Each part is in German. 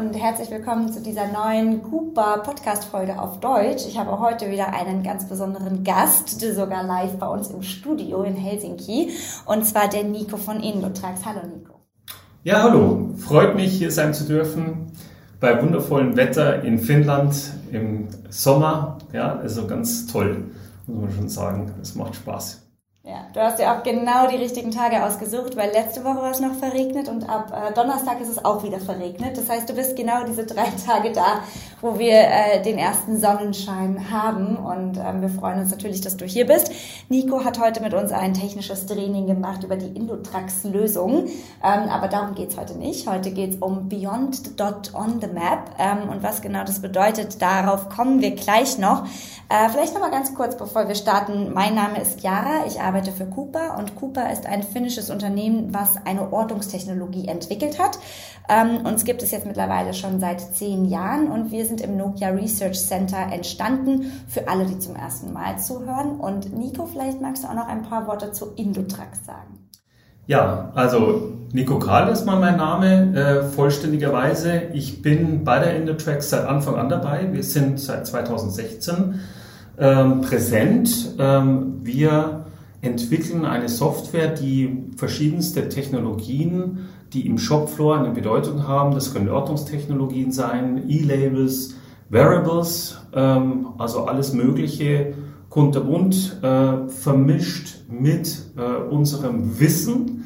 Und herzlich willkommen zu dieser neuen Cooper Podcast Folge auf Deutsch. Ich habe heute wieder einen ganz besonderen Gast, sogar live bei uns im Studio in Helsinki und zwar der Nico von Indotrax. Hallo Nico. Ja, hallo. Freut mich hier sein zu dürfen bei wundervollem Wetter in Finnland im Sommer. Ja, also ganz toll, muss man schon sagen. Es macht Spaß. Ja, du hast ja auch genau die richtigen Tage ausgesucht, weil letzte Woche war es noch verregnet und ab äh, Donnerstag ist es auch wieder verregnet. Das heißt, du bist genau diese drei Tage da, wo wir äh, den ersten Sonnenschein haben und ähm, wir freuen uns natürlich, dass du hier bist. Nico hat heute mit uns ein technisches Training gemacht über die Indotrax-Lösung, ähm, aber darum geht's heute nicht. Heute geht's um Beyond the Dot on the Map ähm, und was genau das bedeutet, darauf kommen wir gleich noch. Äh, vielleicht noch mal ganz kurz, bevor wir starten. Mein Name ist Chiara, ich arbeite für Cooper und Cooper ist ein finnisches Unternehmen, was eine Ortungstechnologie entwickelt hat. Ähm, uns gibt es jetzt mittlerweile schon seit zehn Jahren und wir sind im Nokia Research Center entstanden für alle, die zum ersten Mal zuhören. Und Nico, vielleicht magst du auch noch ein paar Worte zu Indotrax sagen. Ja, also Nico Karl ist mal mein Name, äh, vollständigerweise. Ich bin bei der Indotrax seit Anfang an dabei. Wir sind seit 2016 ähm, präsent. Ähm, wir entwickeln eine Software, die verschiedenste Technologien, die im Shopfloor eine Bedeutung haben, das können Ortungstechnologien sein, E-Labels, Wearables, ähm, also alles Mögliche kunterbunt äh, vermischt mit äh, unserem Wissen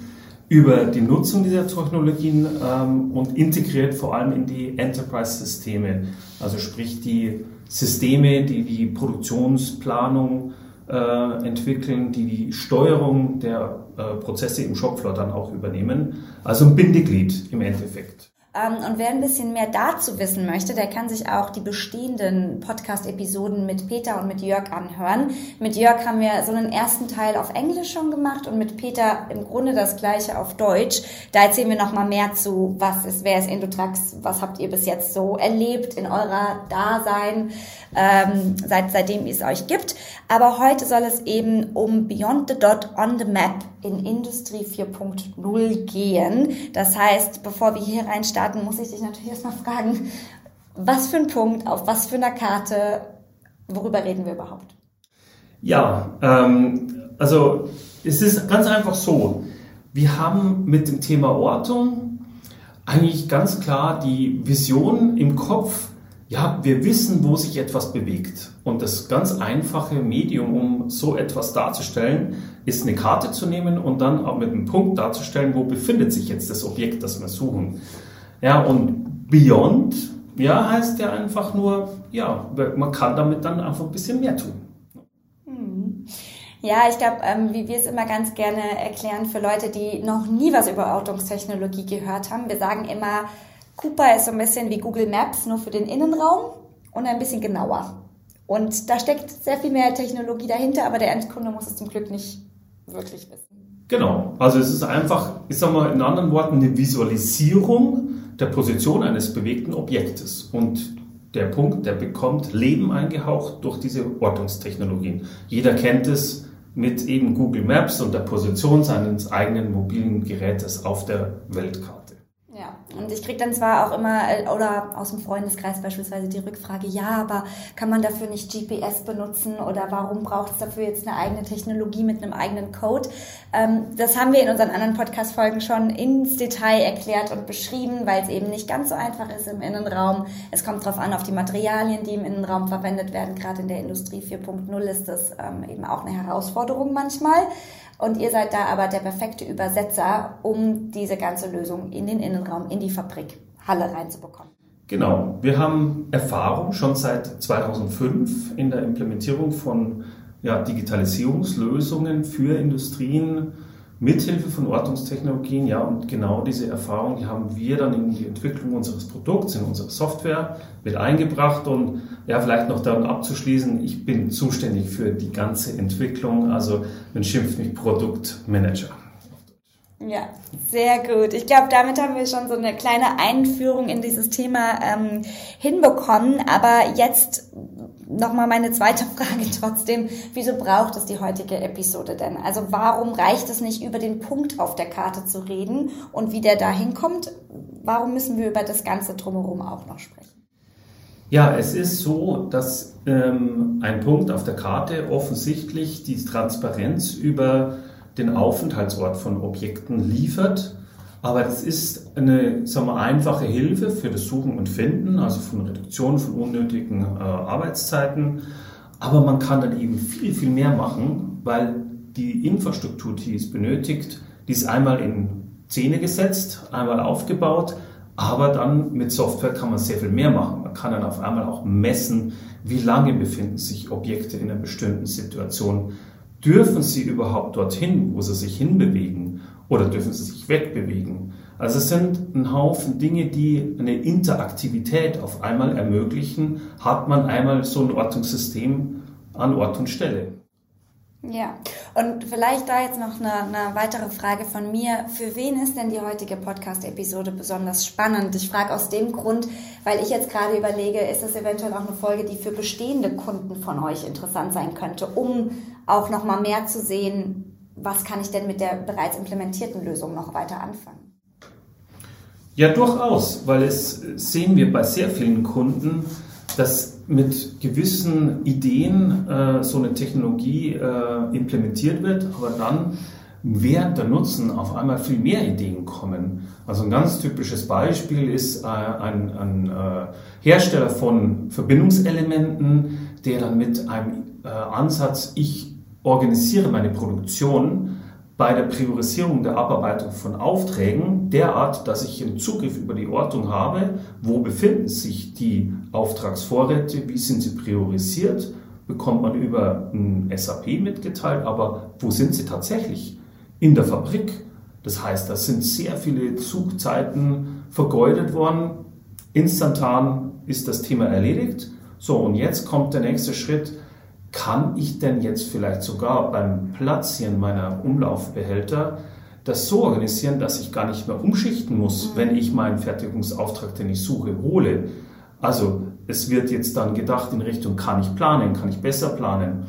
über die Nutzung dieser Technologien ähm, und integriert vor allem in die Enterprise-Systeme, also sprich die Systeme, die die Produktionsplanung äh, entwickeln, die die Steuerung der äh, Prozesse im Shopfloor dann auch übernehmen. Also ein Bindeglied im Endeffekt. Ähm, und wer ein bisschen mehr dazu wissen möchte, der kann sich auch die bestehenden Podcast-Episoden mit Peter und mit Jörg anhören. Mit Jörg haben wir so einen ersten Teil auf Englisch schon gemacht und mit Peter im Grunde das gleiche auf Deutsch. Da erzählen wir nochmal mehr zu, was ist, wer ist Endotrax, was habt ihr bis jetzt so erlebt in eurer Dasein, ähm, seit, seitdem es euch gibt. Aber heute soll es eben um Beyond the Dot on the Map in Industrie 4.0 gehen. Das heißt, bevor wir hier rein starten, muss ich dich natürlich erstmal fragen, was für ein Punkt, auf was für einer Karte, worüber reden wir überhaupt? Ja, ähm, also es ist ganz einfach so. Wir haben mit dem Thema Ortung eigentlich ganz klar die Vision im Kopf, ja, wir wissen, wo sich etwas bewegt. Und das ganz einfache Medium, um so etwas darzustellen, ist eine Karte zu nehmen und dann auch mit einem Punkt darzustellen, wo befindet sich jetzt das Objekt, das wir suchen. Ja, und Beyond, ja, heißt ja einfach nur, ja, man kann damit dann einfach ein bisschen mehr tun. Hm. Ja, ich glaube, ähm, wie wir es immer ganz gerne erklären für Leute, die noch nie was über Ortungstechnologie gehört haben, wir sagen immer, Cooper ist so ein bisschen wie Google Maps, nur für den Innenraum und ein bisschen genauer. Und da steckt sehr viel mehr Technologie dahinter, aber der Endkunde muss es zum Glück nicht wirklich wissen. Genau. Also es ist einfach, ich sag mal in anderen Worten, eine Visualisierung der Position eines bewegten Objektes. Und der Punkt, der bekommt Leben eingehaucht durch diese Ortungstechnologien. Jeder kennt es mit eben Google Maps und der Position seines eigenen mobilen Gerätes auf der Weltkarte. Und ich kriege dann zwar auch immer, äh, oder aus dem Freundeskreis beispielsweise die Rückfrage, ja, aber kann man dafür nicht GPS benutzen oder warum braucht es dafür jetzt eine eigene Technologie mit einem eigenen Code? Ähm, das haben wir in unseren anderen Podcast-Folgen schon ins Detail erklärt und beschrieben, weil es eben nicht ganz so einfach ist im Innenraum. Es kommt darauf an, auf die Materialien, die im Innenraum verwendet werden. Gerade in der Industrie 4.0 ist das ähm, eben auch eine Herausforderung manchmal. Und ihr seid da aber der perfekte Übersetzer, um diese ganze Lösung in den Innenraum, in die Fabrik, Halle reinzubekommen. Genau. Wir haben Erfahrung schon seit 2005 in der Implementierung von ja, Digitalisierungslösungen für Industrien, mithilfe von Ortungstechnologien, ja, und genau diese Erfahrung, die haben wir dann in die Entwicklung unseres Produkts, in unsere Software mit eingebracht und ja, vielleicht noch dann abzuschließen, ich bin zuständig für die ganze Entwicklung, also man schimpft mich Produktmanager. Ja, sehr gut. Ich glaube, damit haben wir schon so eine kleine Einführung in dieses Thema ähm, hinbekommen. Aber jetzt nochmal meine zweite Frage trotzdem. Wieso braucht es die heutige Episode denn? Also warum reicht es nicht, über den Punkt auf der Karte zu reden und wie der da hinkommt? Warum müssen wir über das Ganze drumherum auch noch sprechen? Ja, es ist so, dass ähm, ein Punkt auf der Karte offensichtlich die Transparenz über den Aufenthaltsort von Objekten liefert. Aber das ist eine sagen wir, einfache Hilfe für das Suchen und Finden, also von Reduktion von unnötigen äh, Arbeitszeiten. Aber man kann dann eben viel, viel mehr machen, weil die Infrastruktur, die es benötigt, die ist einmal in Szene gesetzt, einmal aufgebaut, aber dann mit Software kann man sehr viel mehr machen. Man kann dann auf einmal auch messen, wie lange befinden sich Objekte in einer bestimmten Situation. Dürfen sie überhaupt dorthin, wo sie sich hinbewegen? Oder dürfen sie sich wegbewegen? Also es sind ein Haufen Dinge, die eine Interaktivität auf einmal ermöglichen, hat man einmal so ein Ortungssystem an Ort und Stelle. Ja, und vielleicht da jetzt noch eine, eine, weitere Frage von mir. Für wen ist denn die heutige Podcast-Episode besonders spannend? Ich frage aus dem Grund, weil ich jetzt gerade überlege, ist das eventuell auch eine Folge, die für bestehende Kunden von euch interessant sein könnte, um auch noch mal mehr zu sehen, was kann ich denn mit der bereits implementierten Lösung noch weiter anfangen? Ja, durchaus, weil es sehen wir bei sehr vielen Kunden, dass mit gewissen Ideen äh, so eine Technologie äh, implementiert wird, aber dann während der Nutzen auf einmal viel mehr Ideen kommen. Also ein ganz typisches Beispiel ist äh, ein, ein äh, Hersteller von Verbindungselementen, der dann mit einem äh, Ansatz, ich organisiere meine Produktion, bei der Priorisierung der Abarbeitung von Aufträgen derart, dass ich einen Zugriff über die Ortung habe, wo befinden sich die Auftragsvorräte, wie sind sie priorisiert, bekommt man über ein SAP mitgeteilt, aber wo sind sie tatsächlich? In der Fabrik. Das heißt, da sind sehr viele Zugzeiten vergeudet worden. Instantan ist das Thema erledigt. So, und jetzt kommt der nächste Schritt kann ich denn jetzt vielleicht sogar beim Platzieren meiner Umlaufbehälter das so organisieren, dass ich gar nicht mehr umschichten muss, mhm. wenn ich meinen Fertigungsauftrag, den ich suche, hole. Also es wird jetzt dann gedacht in Richtung, kann ich planen, kann ich besser planen,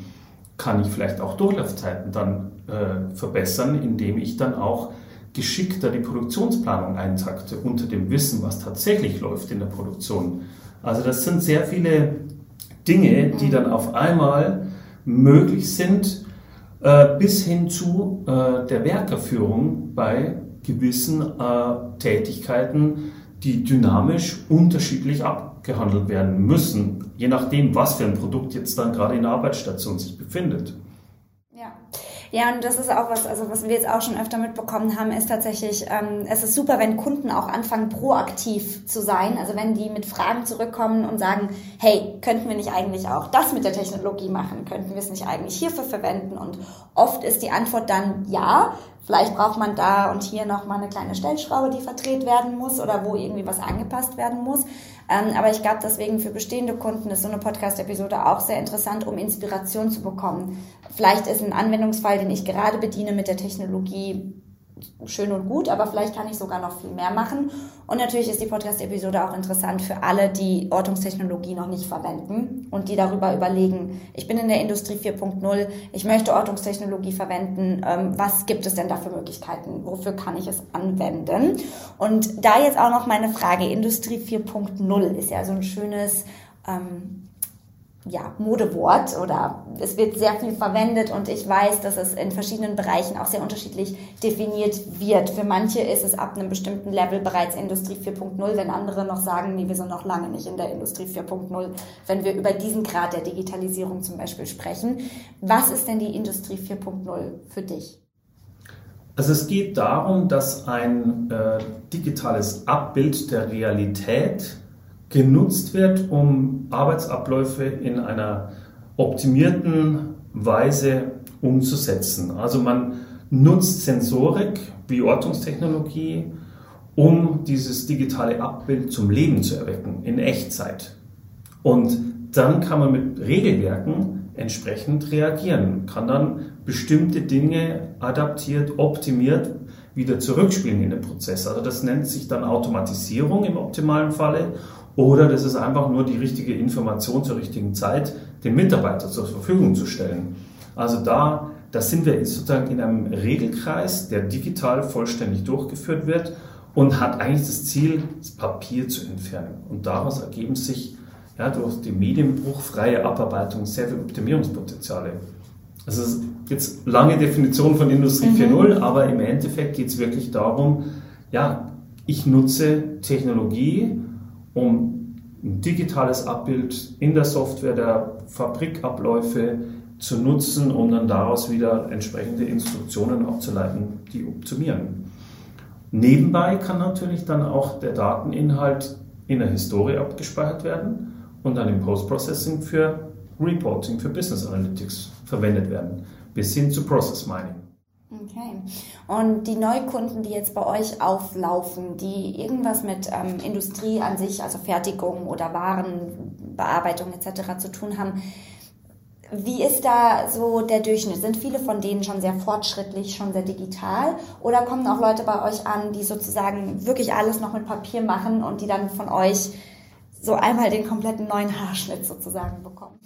kann ich vielleicht auch Durchlaufzeiten dann äh, verbessern, indem ich dann auch geschickter die Produktionsplanung eintakte unter dem Wissen, was tatsächlich läuft in der Produktion. Also das sind sehr viele Dinge, die dann auf einmal möglich sind, äh, bis hin zu äh, der Werkerführung bei gewissen äh, Tätigkeiten, die dynamisch unterschiedlich abgehandelt werden müssen, je nachdem, was für ein Produkt jetzt dann gerade in der Arbeitsstation sich befindet. Ja, und das ist auch was, also was wir jetzt auch schon öfter mitbekommen haben, ist tatsächlich, ähm, es ist super, wenn Kunden auch anfangen, proaktiv zu sein. Also wenn die mit Fragen zurückkommen und sagen, hey, könnten wir nicht eigentlich auch das mit der Technologie machen? Könnten wir es nicht eigentlich hierfür verwenden? Und oft ist die Antwort dann ja. Vielleicht braucht man da und hier nochmal eine kleine Stellschraube, die verdreht werden muss oder wo irgendwie was angepasst werden muss. Ähm, aber ich glaube, deswegen für bestehende Kunden ist so eine Podcast-Episode auch sehr interessant, um Inspiration zu bekommen. Vielleicht ist ein Anwendungsfall, den ich gerade bediene mit der Technologie, schön und gut, aber vielleicht kann ich sogar noch viel mehr machen. Und natürlich ist die Podcast-Episode auch interessant für alle, die Ortungstechnologie noch nicht verwenden und die darüber überlegen, ich bin in der Industrie 4.0, ich möchte Ortungstechnologie verwenden, ähm, was gibt es denn da für Möglichkeiten, wofür kann ich es anwenden? Und da jetzt auch noch meine Frage, Industrie 4.0 ist ja so ein schönes ähm, ja, Modewort oder es wird sehr viel verwendet und ich weiß, dass es in verschiedenen Bereichen auch sehr unterschiedlich definiert wird. Für manche ist es ab einem bestimmten Level bereits Industrie 4.0, wenn andere noch sagen, nee, wir sind noch lange nicht in der Industrie 4.0, wenn wir über diesen Grad der Digitalisierung zum Beispiel sprechen. Was ist denn die Industrie 4.0 für dich? Also es geht darum, dass ein äh, digitales Abbild der Realität genutzt wird, um Arbeitsabläufe in einer optimierten Weise umzusetzen. Also man nutzt Sensorik wie Ortungstechnologie, um dieses digitale Abbild zum Leben zu erwecken in Echtzeit. Und dann kann man mit Regelwerken entsprechend reagieren, kann dann bestimmte Dinge adaptiert, optimiert wieder zurückspielen in den Prozess. Also das nennt sich dann Automatisierung im optimalen Falle oder das ist einfach nur die richtige Information zur richtigen Zeit den Mitarbeiter zur Verfügung zu stellen. Also da, da sind wir sozusagen in einem Regelkreis, der digital vollständig durchgeführt wird und hat eigentlich das Ziel, das Papier zu entfernen. Und daraus ergeben sich ja, durch den Medienbruch freie Abarbeitung sehr viele Optimierungspotenziale. Also es ist jetzt lange Definition von Industrie mhm. 4.0, aber im Endeffekt geht es wirklich darum, ja, ich nutze Technologie, um ein digitales Abbild in der Software der Fabrikabläufe zu nutzen, um dann daraus wieder entsprechende Instruktionen abzuleiten, die optimieren. Nebenbei kann natürlich dann auch der Dateninhalt in der Historie abgespeichert werden und dann im Post-Processing für Reporting, für Business Analytics verwendet werden, bis hin zu Process Mining. Okay. Und die Neukunden, die jetzt bei euch auflaufen, die irgendwas mit ähm, Industrie an sich, also Fertigung oder Warenbearbeitung etc. zu tun haben, wie ist da so der Durchschnitt? Sind viele von denen schon sehr fortschrittlich, schon sehr digital? Oder kommen auch Leute bei euch an, die sozusagen wirklich alles noch mit Papier machen und die dann von euch so einmal den kompletten neuen Haarschnitt sozusagen bekommen?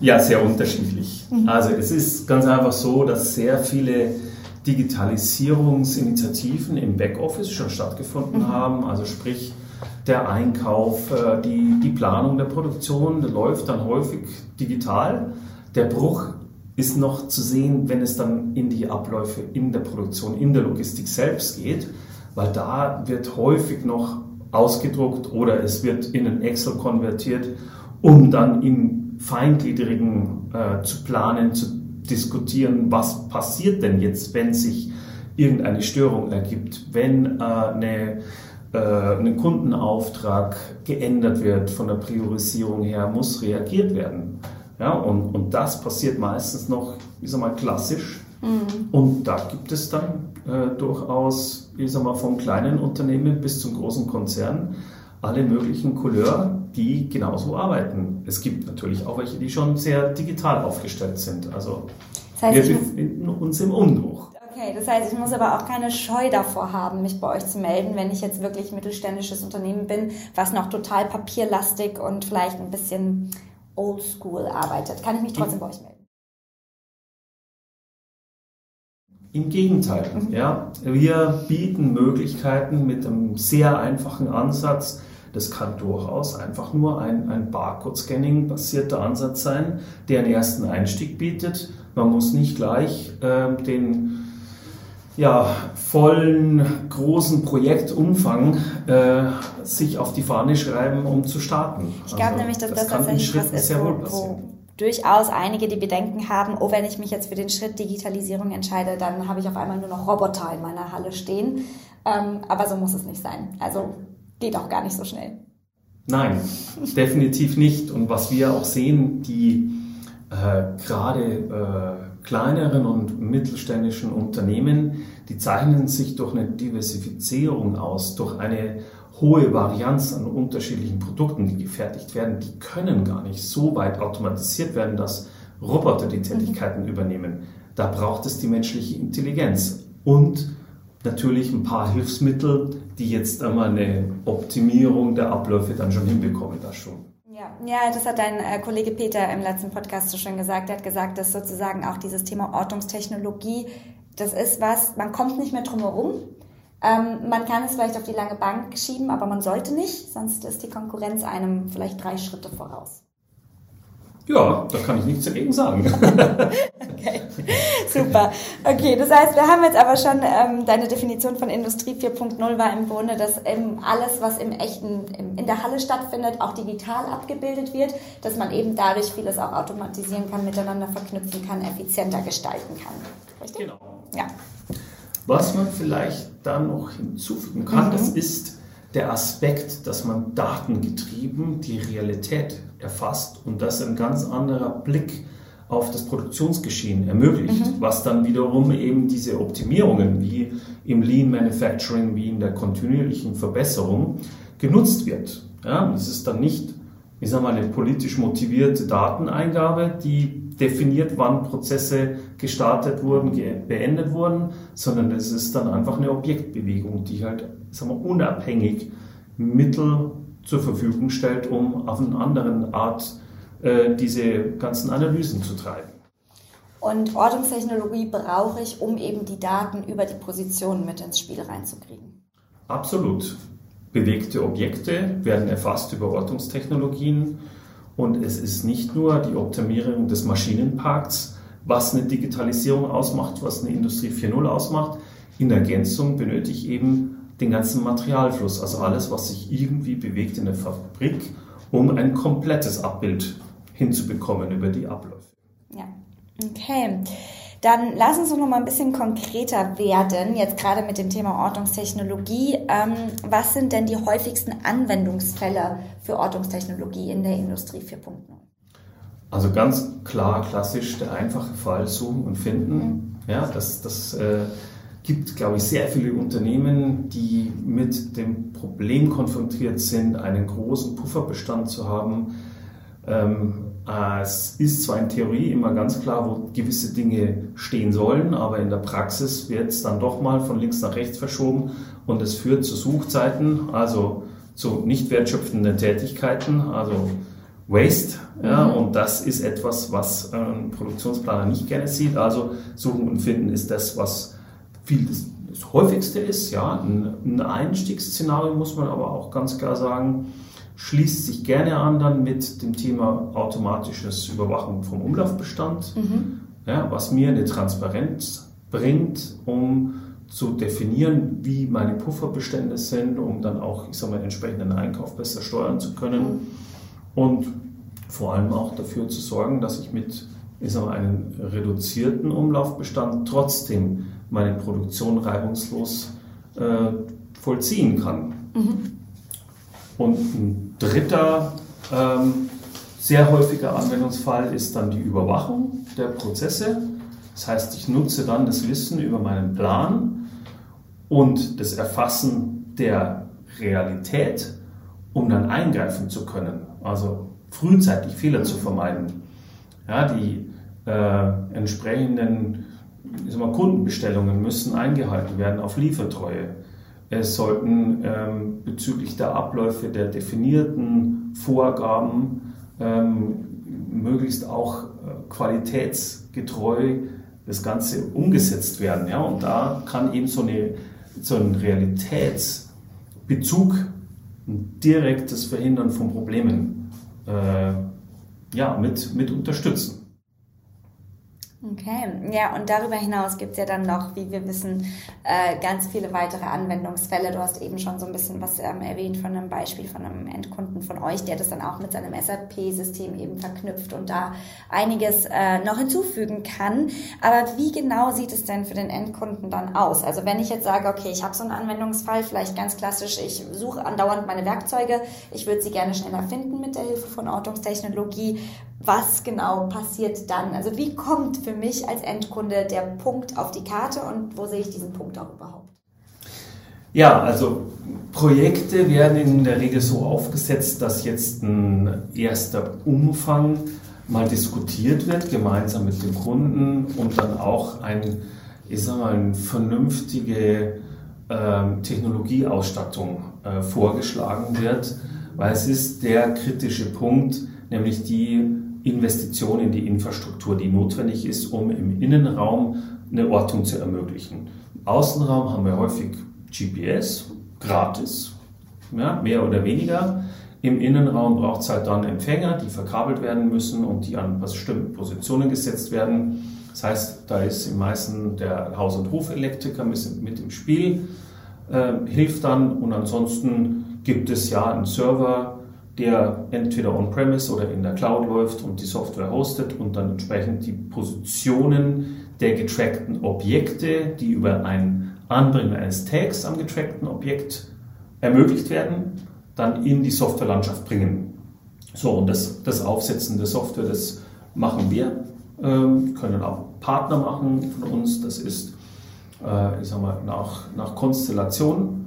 Ja, sehr unterschiedlich. Mhm. Also es ist ganz einfach so, dass sehr viele Digitalisierungsinitiativen im Backoffice schon stattgefunden mhm. haben. Also sprich, der Einkauf, äh, die, die Planung der Produktion läuft dann häufig digital. Der Bruch ist noch zu sehen, wenn es dann in die Abläufe in der Produktion, in der Logistik selbst geht, weil da wird häufig noch ausgedruckt oder es wird in ein Excel konvertiert, um dann in feingliedrigen äh, zu planen, zu diskutieren, was passiert denn jetzt, wenn sich irgendeine Störung ergibt, wenn äh, eine äh, ein Kundenauftrag geändert wird von der Priorisierung her, muss reagiert werden. Ja, und, und das passiert meistens noch, ich sag mal, klassisch. Mhm. Und da gibt es dann äh, durchaus, ich sag mal, vom kleinen Unternehmen bis zum großen Konzern alle möglichen Couleur, die genauso arbeiten. Es gibt natürlich auch welche, die schon sehr digital aufgestellt sind. Also das heißt, wir befinden uns im Umbruch. Okay, das heißt, ich muss aber auch keine Scheu davor haben, mich bei euch zu melden, wenn ich jetzt wirklich mittelständisches Unternehmen bin, was noch total papierlastig und vielleicht ein bisschen oldschool arbeitet. Kann ich mich trotzdem bei euch melden? Im Gegenteil, mhm. ja. Wir bieten Möglichkeiten mit einem sehr einfachen Ansatz. Das kann durchaus einfach nur ein, ein Barcode-Scanning-basierter Ansatz sein, der einen ersten Einstieg bietet. Man muss nicht gleich äh, den ja, vollen, großen Projektumfang äh, sich auf die Fahne schreiben, um zu starten. Ich glaube also, nämlich, dass das, das tatsächlich was ist, wo, durchaus einige die Bedenken haben, oh, wenn ich mich jetzt für den Schritt Digitalisierung entscheide, dann habe ich auf einmal nur noch Roboter in meiner Halle stehen. Ähm, aber so muss es nicht sein. Also geht auch gar nicht so schnell. Nein, definitiv nicht. Und was wir auch sehen, die äh, gerade äh, kleineren und mittelständischen Unternehmen, die zeichnen sich durch eine Diversifizierung aus, durch eine hohe Varianz an unterschiedlichen Produkten, die gefertigt werden. Die können gar nicht so weit automatisiert werden, dass Roboter die Tätigkeiten mhm. übernehmen. Da braucht es die menschliche Intelligenz und natürlich ein paar Hilfsmittel, die jetzt einmal eine Optimierung der Abläufe dann schon hinbekommen, das schon. Ja, ja, das hat dein äh, Kollege Peter im letzten Podcast so schön gesagt. Er hat gesagt, dass sozusagen auch dieses Thema Ortungstechnologie, das ist was, man kommt nicht mehr drum herum. Ähm, man kann es vielleicht auf die lange Bank schieben, aber man sollte nicht, sonst ist die Konkurrenz einem vielleicht drei Schritte voraus. Ja, da kann ich nichts dagegen sagen. okay, super. Okay, das heißt, wir haben jetzt aber schon ähm, deine Definition von Industrie 4.0 war im Grunde, dass eben alles, was im echten, im, in der Halle stattfindet, auch digital abgebildet wird, dass man eben dadurch vieles auch automatisieren kann, miteinander verknüpfen kann, effizienter gestalten kann. Richtig? Genau. Ja. Was man vielleicht da noch hinzufügen kann, mhm. das ist der Aspekt, dass man datengetrieben die Realität erfasst und das ein ganz anderer Blick auf das Produktionsgeschehen ermöglicht, mhm. was dann wiederum eben diese Optimierungen wie im Lean Manufacturing, wie in der kontinuierlichen Verbesserung genutzt wird. Ja, es ist dann nicht, ich sage mal, eine politisch motivierte Dateneingabe, die definiert, wann Prozesse gestartet wurden, beendet wurden, sondern es ist dann einfach eine Objektbewegung, die halt sagen wir, unabhängig Mittel zur Verfügung stellt, um auf eine andere Art äh, diese ganzen Analysen zu treiben. Und Ortungstechnologie brauche ich, um eben die Daten über die Positionen mit ins Spiel reinzukriegen. Absolut. Bewegte Objekte werden erfasst über Ortungstechnologien und es ist nicht nur die Optimierung des Maschinenparks, was eine Digitalisierung ausmacht, was eine Industrie 4.0 ausmacht. In Ergänzung benötige ich eben den ganzen Materialfluss, also alles, was sich irgendwie bewegt in der Fabrik, um ein komplettes Abbild hinzubekommen über die Abläufe. Ja, okay. Dann lass uns doch noch mal ein bisschen konkreter werden, jetzt gerade mit dem Thema Ortungstechnologie. Ähm, was sind denn die häufigsten Anwendungsfälle für Ortungstechnologie in der Industrie 4.0? Also ganz klar, klassisch, der einfache Fall suchen und finden. Mhm. Ja, das, das äh, gibt, glaube ich, sehr viele Unternehmen, die mit dem Problem konfrontiert sind, einen großen Pufferbestand zu haben. Ähm, äh, es ist zwar in Theorie immer ganz klar, wo gewisse Dinge stehen sollen, aber in der Praxis wird es dann doch mal von links nach rechts verschoben und es führt zu Suchzeiten, also zu nicht wertschöpfenden Tätigkeiten, also Waste. Ja, mhm. Und das ist etwas, was ein Produktionsplaner nicht gerne sieht. Also Suchen und Finden ist das, was viel das, das häufigste ist. Ja, ein, ein Einstiegsszenario muss man aber auch ganz klar sagen schließt sich gerne an dann mit dem Thema automatisches Überwachung vom Umlaufbestand, mhm. ja, was mir eine Transparenz bringt, um zu definieren, wie meine Pufferbestände sind, um dann auch, ich sag mal, entsprechenden Einkauf besser steuern zu können mhm. Und vor allem auch dafür zu sorgen, dass ich mit ich sag mal, einem reduzierten Umlaufbestand trotzdem meine Produktion reibungslos äh, vollziehen kann. Mhm. Und ein dritter ähm, sehr häufiger Anwendungsfall ist dann die Überwachung der Prozesse. Das heißt, ich nutze dann das Wissen über meinen Plan und das Erfassen der Realität, um dann eingreifen zu können. Also frühzeitig Fehler zu vermeiden. Ja, die äh, entsprechenden mal, Kundenbestellungen müssen eingehalten werden auf Liefertreue. Es sollten ähm, bezüglich der Abläufe der definierten Vorgaben ähm, möglichst auch äh, qualitätsgetreu das Ganze umgesetzt werden. Ja? Und da kann eben so, eine, so ein Realitätsbezug, ein direktes Verhindern von Problemen äh, ja, mit, mit unterstützen. Okay, ja, und darüber hinaus gibt es ja dann noch, wie wir wissen, äh, ganz viele weitere Anwendungsfälle. Du hast eben schon so ein bisschen was ähm, erwähnt von einem Beispiel von einem Endkunden von euch, der das dann auch mit seinem SAP-System eben verknüpft und da einiges äh, noch hinzufügen kann. Aber wie genau sieht es denn für den Endkunden dann aus? Also wenn ich jetzt sage, okay, ich habe so einen Anwendungsfall, vielleicht ganz klassisch, ich suche andauernd meine Werkzeuge, ich würde sie gerne schneller finden mit der Hilfe von Ortungstechnologie was genau passiert dann? Also wie kommt für mich als Endkunde der Punkt auf die Karte und wo sehe ich diesen Punkt auch überhaupt? Ja, also Projekte werden in der Regel so aufgesetzt, dass jetzt ein erster Umfang mal diskutiert wird, gemeinsam mit dem Kunden und dann auch ein, ich sag mal, eine vernünftige äh, Technologieausstattung äh, vorgeschlagen wird, weil es ist der kritische Punkt, nämlich die Investition in die Infrastruktur, die notwendig ist, um im Innenraum eine Ortung zu ermöglichen. Im Außenraum haben wir häufig GPS, gratis, ja, mehr oder weniger. Im Innenraum braucht es halt dann Empfänger, die verkabelt werden müssen und die an bestimmten Positionen gesetzt werden. Das heißt, da ist im meisten der Haus- und Hofelektriker mit im Spiel, äh, hilft dann und ansonsten gibt es ja einen Server, der entweder on-premise oder in der Cloud läuft und die Software hostet und dann entsprechend die Positionen der getrackten Objekte, die über ein Anbringen eines Tags am getrackten Objekt ermöglicht werden, dann in die Softwarelandschaft bringen. So, und das, das Aufsetzen der Software, das machen wir, ähm, können auch Partner machen von uns. Das ist, äh, ich sag mal, nach, nach Konstellation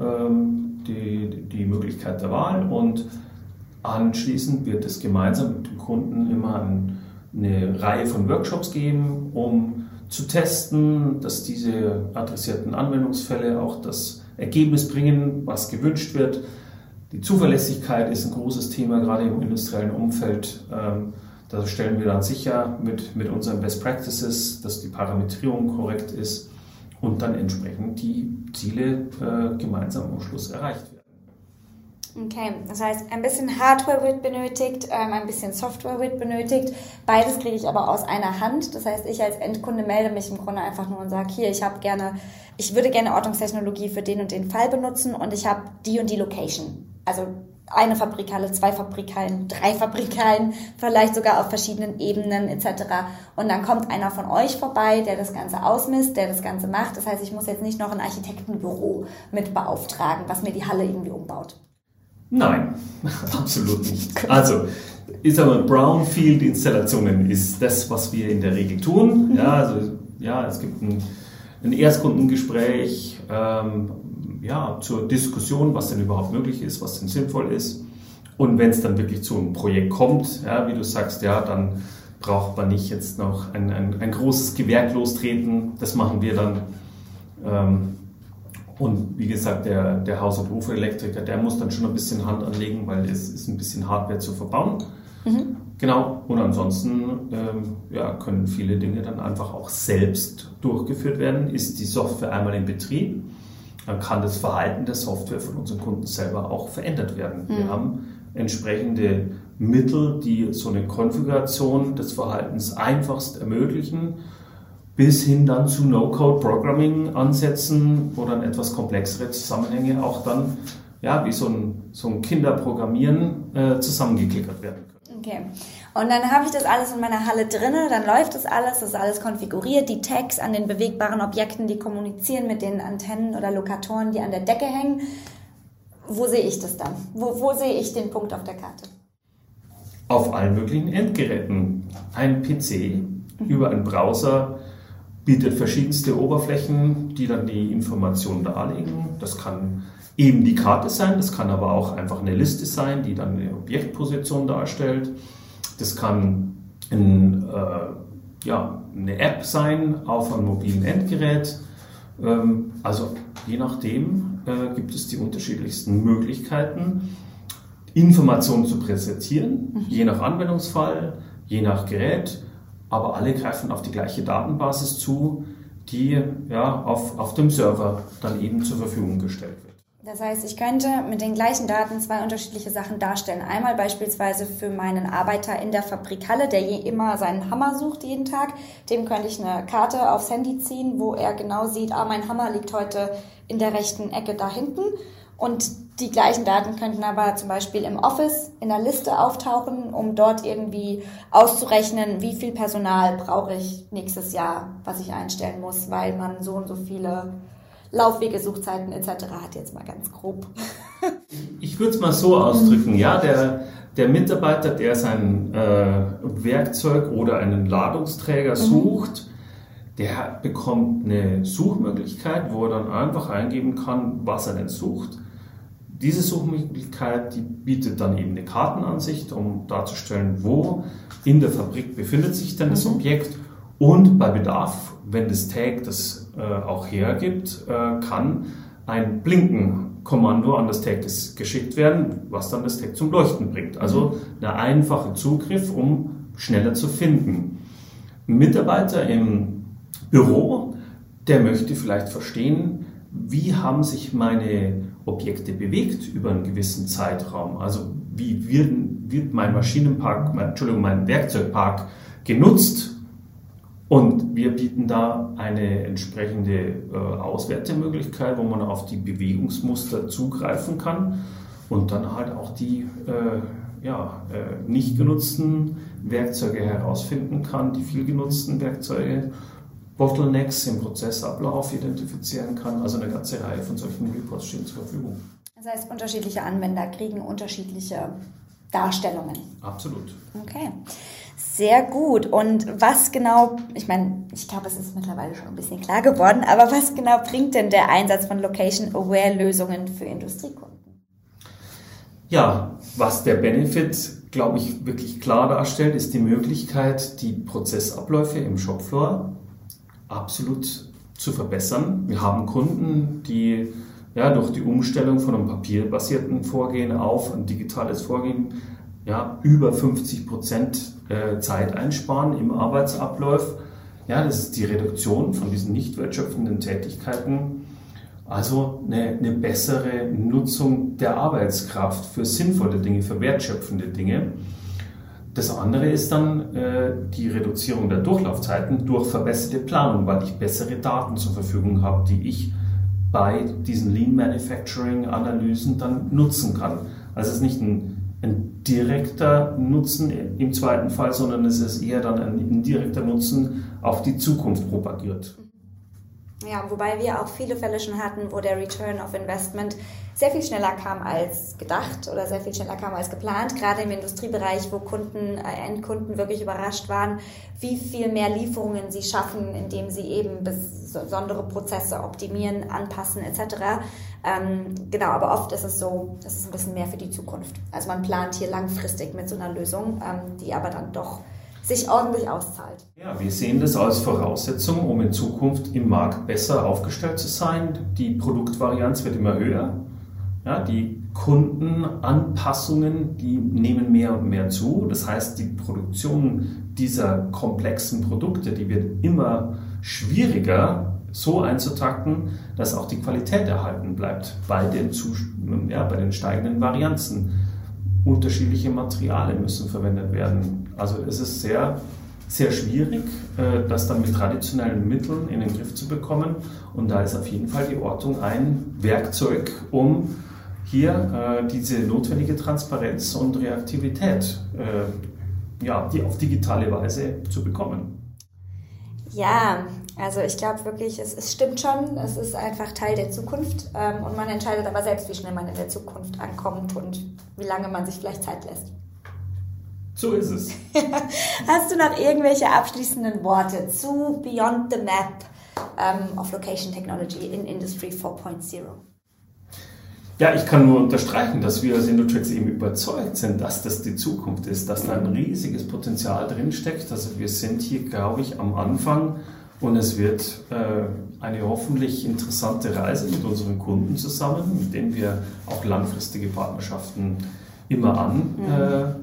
ähm, die, die Möglichkeit der Wahl und Anschließend wird es gemeinsam mit dem Kunden immer eine Reihe von Workshops geben, um zu testen, dass diese adressierten Anwendungsfälle auch das Ergebnis bringen, was gewünscht wird. Die Zuverlässigkeit ist ein großes Thema, gerade im industriellen Umfeld. Ähm, da stellen wir dann sicher mit, mit unseren Best Practices, dass die Parametrierung korrekt ist und dann entsprechend die Ziele äh, gemeinsam am Schluss erreicht werden. Okay, das heißt, ein bisschen Hardware wird benötigt, ähm, ein bisschen Software wird benötigt. Beides kriege ich aber aus einer Hand. Das heißt, ich als Endkunde melde mich im Grunde einfach nur und sage, hier, ich habe gerne, ich würde gerne Ortungstechnologie für den und den Fall benutzen und ich habe die und die Location. Also eine Fabrikhalle, zwei Fabrikhallen, drei Fabrikhallen, vielleicht sogar auf verschiedenen Ebenen etc. Und dann kommt einer von euch vorbei, der das Ganze ausmisst, der das Ganze macht. Das heißt, ich muss jetzt nicht noch ein Architektenbüro mit beauftragen, was mir die Halle irgendwie umbaut. Nein, absolut nicht. Also, ich sage mal, Brownfield-Installationen ist das, was wir in der Regel tun. Mhm. Ja, also, ja, es gibt ein, ein Erstkundengespräch, ähm, ja, zur Diskussion, was denn überhaupt möglich ist, was denn sinnvoll ist. Und wenn es dann wirklich zu einem Projekt kommt, ja, wie du sagst, ja, dann braucht man nicht jetzt noch ein, ein, ein großes Gewerk lostreten. Das machen wir dann. Ähm, und wie gesagt, der, der Haus- und Hofelektriker, der muss dann schon ein bisschen Hand anlegen, weil es ist ein bisschen Hardware zu verbauen. Mhm. Genau. Und ansonsten ähm, ja, können viele Dinge dann einfach auch selbst durchgeführt werden. Ist die Software einmal in Betrieb, dann kann das Verhalten der Software von unseren Kunden selber auch verändert werden. Mhm. Wir haben entsprechende Mittel, die so eine Konfiguration des Verhaltens einfachst ermöglichen bis hin dann zu No-Code-Programming ansetzen, wo dann etwas komplexere Zusammenhänge auch dann, ja, wie so ein, so ein Kinderprogrammieren äh, zusammengeklickert werden können. Okay. Und dann habe ich das alles in meiner Halle drinne, dann läuft das alles, das ist alles konfiguriert, die Tags an den bewegbaren Objekten, die kommunizieren mit den Antennen oder Lokatoren, die an der Decke hängen. Wo sehe ich das dann? Wo, wo sehe ich den Punkt auf der Karte? Auf allen möglichen Endgeräten. Ein PC mhm. über einen Browser bietet verschiedenste Oberflächen, die dann die Informationen darlegen. Das kann eben die Karte sein, das kann aber auch einfach eine Liste sein, die dann eine Objektposition darstellt. Das kann ein, äh, ja, eine App sein auf einem mobilen Endgerät. Ähm, also je nachdem äh, gibt es die unterschiedlichsten Möglichkeiten, Informationen zu präsentieren, mhm. je nach Anwendungsfall, je nach Gerät aber alle greifen auf die gleiche Datenbasis zu, die ja, auf, auf dem Server dann eben zur Verfügung gestellt wird. Das heißt, ich könnte mit den gleichen Daten zwei unterschiedliche Sachen darstellen. Einmal beispielsweise für meinen Arbeiter in der Fabrikhalle, der je immer seinen Hammer sucht jeden Tag. Dem könnte ich eine Karte aufs Handy ziehen, wo er genau sieht, ah, mein Hammer liegt heute in der rechten Ecke da hinten. Und die gleichen Daten könnten aber zum Beispiel im Office in der Liste auftauchen, um dort irgendwie auszurechnen, wie viel Personal brauche ich nächstes Jahr, was ich einstellen muss, weil man so und so viele Laufwege, Suchzeiten etc. hat jetzt mal ganz grob. Ich würde es mal so ausdrücken, ja, der, der Mitarbeiter, der sein äh, Werkzeug oder einen Ladungsträger mhm. sucht, der bekommt eine Suchmöglichkeit, wo er dann einfach eingeben kann, was er denn sucht. Diese Suchmöglichkeit, die bietet dann eben eine Kartenansicht, um darzustellen, wo in der Fabrik befindet sich denn das mhm. Objekt und bei Bedarf, wenn das Tag das äh, auch hergibt, äh, kann ein Blinken-Kommando an das Tag geschickt werden, was dann das Tag zum Leuchten bringt. Also mhm. ein einfacher Zugriff, um schneller zu finden. Ein Mitarbeiter im Büro, der möchte vielleicht verstehen, wie haben sich meine Objekte bewegt über einen gewissen Zeitraum. Also wie wird, wird mein Maschinenpark, mein, Entschuldigung, mein Werkzeugpark genutzt? Und wir bieten da eine entsprechende äh, Auswertemöglichkeit, wo man auf die Bewegungsmuster zugreifen kann und dann halt auch die äh, ja, äh, nicht genutzten Werkzeuge herausfinden kann, die viel genutzten Werkzeuge Bottlenecks im Prozessablauf identifizieren kann. Also eine ganze Reihe von solchen Reports stehen zur Verfügung. Das heißt, unterschiedliche Anwender kriegen unterschiedliche Darstellungen. Absolut. Okay. Sehr gut. Und was genau, ich meine, ich glaube, es ist mittlerweile schon ein bisschen klar geworden, aber was genau bringt denn der Einsatz von Location-Aware-Lösungen für Industriekunden? Ja, was der Benefit, glaube ich, wirklich klar darstellt, ist die Möglichkeit, die Prozessabläufe im Shopfloor absolut zu verbessern. Wir haben Kunden, die ja, durch die Umstellung von einem papierbasierten Vorgehen auf ein digitales Vorgehen ja, über 50 Prozent äh, Zeit einsparen im Arbeitsablauf. Ja, das ist die Reduktion von diesen nicht wertschöpfenden Tätigkeiten. Also eine, eine bessere Nutzung der Arbeitskraft für sinnvolle Dinge, für wertschöpfende Dinge. Das andere ist dann äh, die Reduzierung der Durchlaufzeiten durch verbesserte Planung, weil ich bessere Daten zur Verfügung habe, die ich bei diesen Lean Manufacturing Analysen dann nutzen kann. Also es ist nicht ein, ein direkter Nutzen im zweiten Fall, sondern es ist eher dann ein indirekter Nutzen auf die Zukunft propagiert. Ja, wobei wir auch viele Fälle schon hatten, wo der Return of Investment sehr viel schneller kam als gedacht oder sehr viel schneller kam als geplant. Gerade im Industriebereich, wo Kunden, äh, Endkunden wirklich überrascht waren, wie viel mehr Lieferungen sie schaffen, indem sie eben besondere Prozesse optimieren, anpassen etc. Ähm, genau, aber oft ist es so, das ist ein bisschen mehr für die Zukunft. Also man plant hier langfristig mit so einer Lösung, ähm, die aber dann doch sich ordentlich auszahlt. Ja, wir sehen das als Voraussetzung, um in Zukunft im Markt besser aufgestellt zu sein. Die Produktvarianz wird immer höher. Ja, die Kundenanpassungen, die nehmen mehr und mehr zu. Das heißt, die Produktion dieser komplexen Produkte, die wird immer schwieriger so einzutakten, dass auch die Qualität erhalten bleibt bei den, ja, bei den steigenden Varianzen. Unterschiedliche Materialien müssen verwendet werden. Also es ist sehr, sehr schwierig, äh, das dann mit traditionellen Mitteln in den Griff zu bekommen. Und da ist auf jeden Fall die Ortung ein Werkzeug, um hier äh, diese notwendige Transparenz und Reaktivität äh, ja, die auf digitale Weise zu bekommen. Ja, also ich glaube wirklich, es, es, stimmt schon, es ist einfach Teil der Zukunft ähm, und man entscheidet aber selbst, wie schnell man in der Zukunft ankommt und wie lange man sich vielleicht Zeit lässt. So ist es. Hast du noch irgendwelche abschließenden Worte zu Beyond the Map um, ähm, of Location Technology in Industry 4.0? Ja, ich kann nur unterstreichen, dass wir als Indotrix eben überzeugt sind, dass das die Zukunft ist, dass da ein riesiges Potenzial drinsteckt. Also wir sind hier, glaube ich, am Anfang und es wird äh, eine hoffentlich interessante Reise mit unseren Kunden zusammen, mit denen wir auch langfristige Partnerschaften immer an. Mhm. Äh,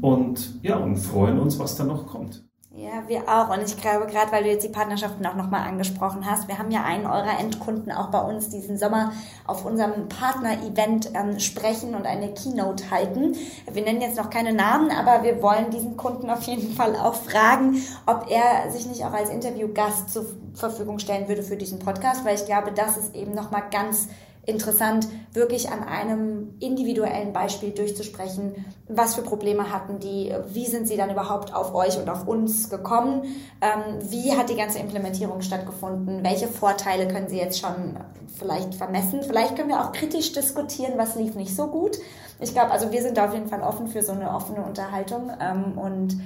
und ja, und freuen uns, was da noch kommt. Ja, wir auch. Und ich glaube, gerade weil du jetzt die Partnerschaften auch nochmal angesprochen hast, wir haben ja einen eurer Endkunden auch bei uns diesen Sommer auf unserem Partner-Event ähm, sprechen und eine Keynote halten. Wir nennen jetzt noch keine Namen, aber wir wollen diesen Kunden auf jeden Fall auch fragen, ob er sich nicht auch als Interviewgast zur Verfügung stellen würde für diesen Podcast, weil ich glaube, das ist eben nochmal ganz interessant, wirklich an einem individuellen Beispiel durchzusprechen, was für Probleme hatten die, wie sind sie dann überhaupt auf euch und auf uns gekommen, ähm, wie hat die ganze Implementierung stattgefunden, welche Vorteile können sie jetzt schon vielleicht vermessen, vielleicht können wir auch kritisch diskutieren, was lief nicht so gut. Ich glaube, also wir sind auf jeden Fall offen für so eine offene Unterhaltung ähm, und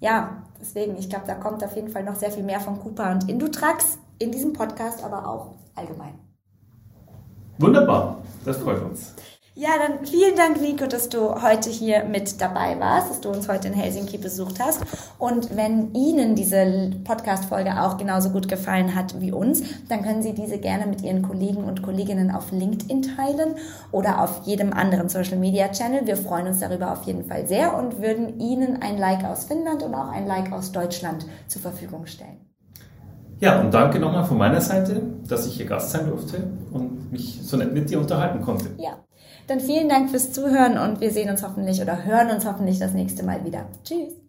ja, deswegen, ich glaube, da kommt auf jeden Fall noch sehr viel mehr von Cooper und Indutrax in diesem Podcast, aber auch allgemein. Wunderbar, das freut uns. Ja, dann vielen Dank, Nico, dass du heute hier mit dabei warst, dass du uns heute in Helsinki besucht hast. Und wenn Ihnen diese Podcast-Folge auch genauso gut gefallen hat wie uns, dann können Sie diese gerne mit Ihren Kollegen und Kolleginnen auf LinkedIn teilen oder auf jedem anderen Social-Media-Channel. Wir freuen uns darüber auf jeden Fall sehr und würden Ihnen ein Like aus Finnland und auch ein Like aus Deutschland zur Verfügung stellen. Ja, und danke nochmal von meiner Seite, dass ich hier Gast sein durfte und mich so nett mit dir unterhalten konnte. Ja, dann vielen Dank fürs Zuhören und wir sehen uns hoffentlich oder hören uns hoffentlich das nächste Mal wieder. Tschüss.